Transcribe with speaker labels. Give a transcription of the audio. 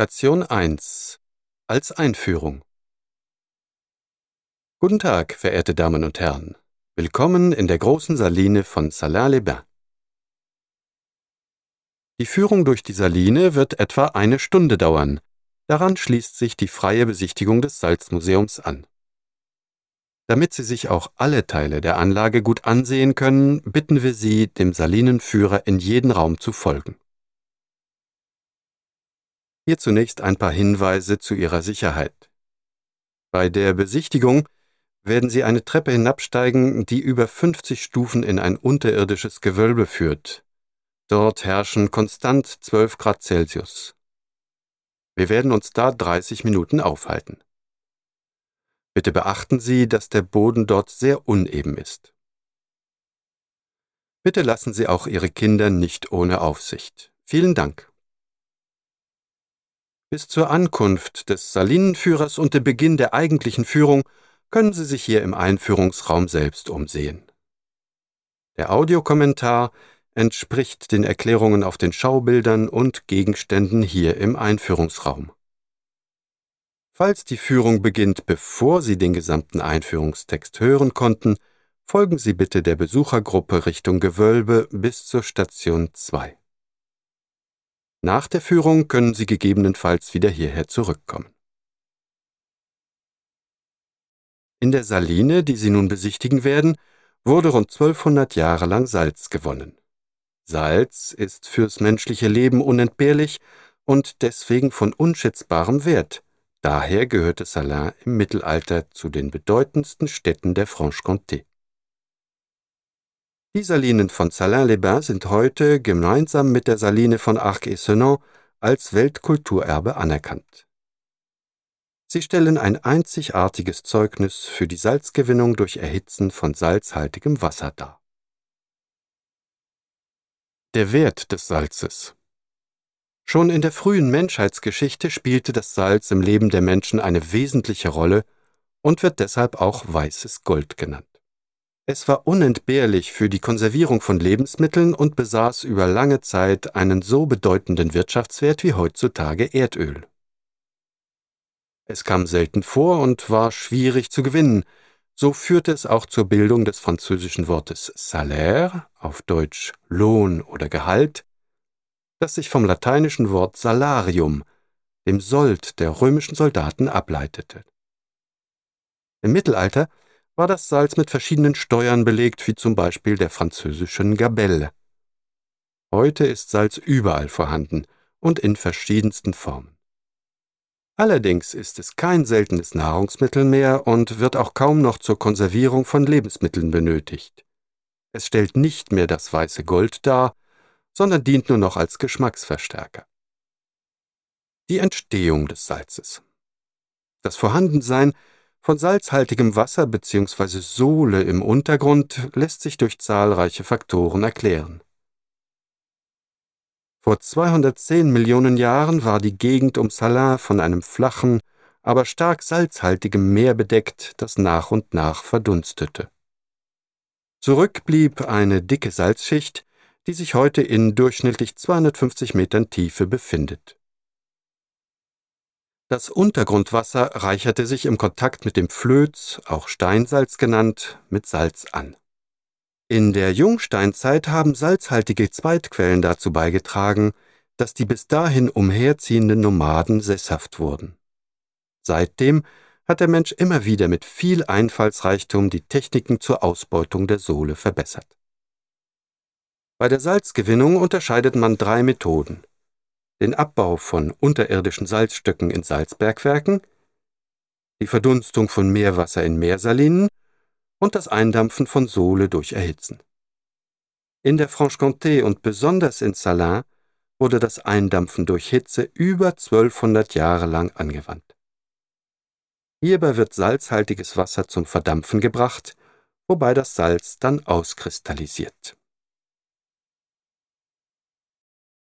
Speaker 1: Station 1 als Einführung Guten Tag, verehrte Damen und Herren. Willkommen in der großen Saline von Salins-les-Bains. Die Führung durch die Saline wird etwa eine Stunde dauern. Daran schließt sich die freie Besichtigung des Salzmuseums an. Damit Sie sich auch alle Teile der Anlage gut ansehen können, bitten wir Sie, dem Salinenführer in jeden Raum zu folgen. Hier zunächst ein paar Hinweise zu Ihrer Sicherheit. Bei der Besichtigung werden Sie eine Treppe hinabsteigen, die über 50 Stufen in ein unterirdisches Gewölbe führt. Dort herrschen konstant 12 Grad Celsius. Wir werden uns da 30 Minuten aufhalten. Bitte beachten Sie, dass der Boden dort sehr uneben ist. Bitte lassen Sie auch Ihre Kinder nicht ohne Aufsicht. Vielen Dank. Bis zur Ankunft des Salinenführers und dem Beginn der eigentlichen Führung können Sie sich hier im Einführungsraum selbst umsehen. Der Audiokommentar entspricht den Erklärungen auf den Schaubildern und Gegenständen hier im Einführungsraum. Falls die Führung beginnt, bevor Sie den gesamten Einführungstext hören konnten, folgen Sie bitte der Besuchergruppe Richtung Gewölbe bis zur Station 2. Nach der Führung können Sie gegebenenfalls wieder hierher zurückkommen. In der Saline, die Sie nun besichtigen werden, wurde rund 1200 Jahre lang Salz gewonnen. Salz ist fürs menschliche Leben unentbehrlich und deswegen von unschätzbarem Wert, Daher gehörte Salins im Mittelalter zu den bedeutendsten Städten der Franche-Comté. Die Salinen von Salins-les-Bains sind heute gemeinsam mit der Saline von Arc-et-Senans als Weltkulturerbe anerkannt. Sie stellen ein einzigartiges Zeugnis für die Salzgewinnung durch Erhitzen von salzhaltigem Wasser dar. Der Wert des Salzes Schon in der frühen Menschheitsgeschichte spielte das Salz im Leben der Menschen eine wesentliche Rolle und wird deshalb auch weißes Gold genannt. Es war unentbehrlich für die Konservierung von Lebensmitteln und besaß über lange Zeit einen so bedeutenden Wirtschaftswert wie heutzutage Erdöl. Es kam selten vor und war schwierig zu gewinnen, so führte es auch zur Bildung des französischen Wortes Salaire, auf Deutsch Lohn oder Gehalt, das sich vom lateinischen Wort salarium, dem Sold der römischen Soldaten, ableitete. Im Mittelalter war das Salz mit verschiedenen Steuern belegt, wie zum Beispiel der französischen Gabelle. Heute ist Salz überall vorhanden und in verschiedensten Formen. Allerdings ist es kein seltenes Nahrungsmittel mehr und wird auch kaum noch zur Konservierung von Lebensmitteln benötigt. Es stellt nicht mehr das weiße Gold dar, sondern dient nur noch als Geschmacksverstärker. Die Entstehung des Salzes. Das Vorhandensein von salzhaltigem Wasser bzw. Sohle im Untergrund lässt sich durch zahlreiche Faktoren erklären. Vor 210 Millionen Jahren war die Gegend um Salins von einem flachen, aber stark salzhaltigem Meer bedeckt, das nach und nach verdunstete. Zurück blieb eine dicke Salzschicht, die sich heute in durchschnittlich 250 Metern Tiefe befindet. Das Untergrundwasser reicherte sich im Kontakt mit dem Flöz, auch Steinsalz genannt, mit Salz an. In der Jungsteinzeit haben salzhaltige Zweitquellen dazu beigetragen, dass die bis dahin umherziehenden Nomaden sesshaft wurden. Seitdem hat der Mensch immer wieder mit viel Einfallsreichtum die Techniken zur Ausbeutung der Sohle verbessert. Bei der Salzgewinnung unterscheidet man drei Methoden. Den Abbau von unterirdischen Salzstöcken in Salzbergwerken, die Verdunstung von Meerwasser in Meersalinen und das Eindampfen von Sohle durch Erhitzen. In der Franche-Comté und besonders in Salins wurde das Eindampfen durch Hitze über 1200 Jahre lang angewandt. Hierbei wird salzhaltiges Wasser zum Verdampfen gebracht, wobei das Salz dann auskristallisiert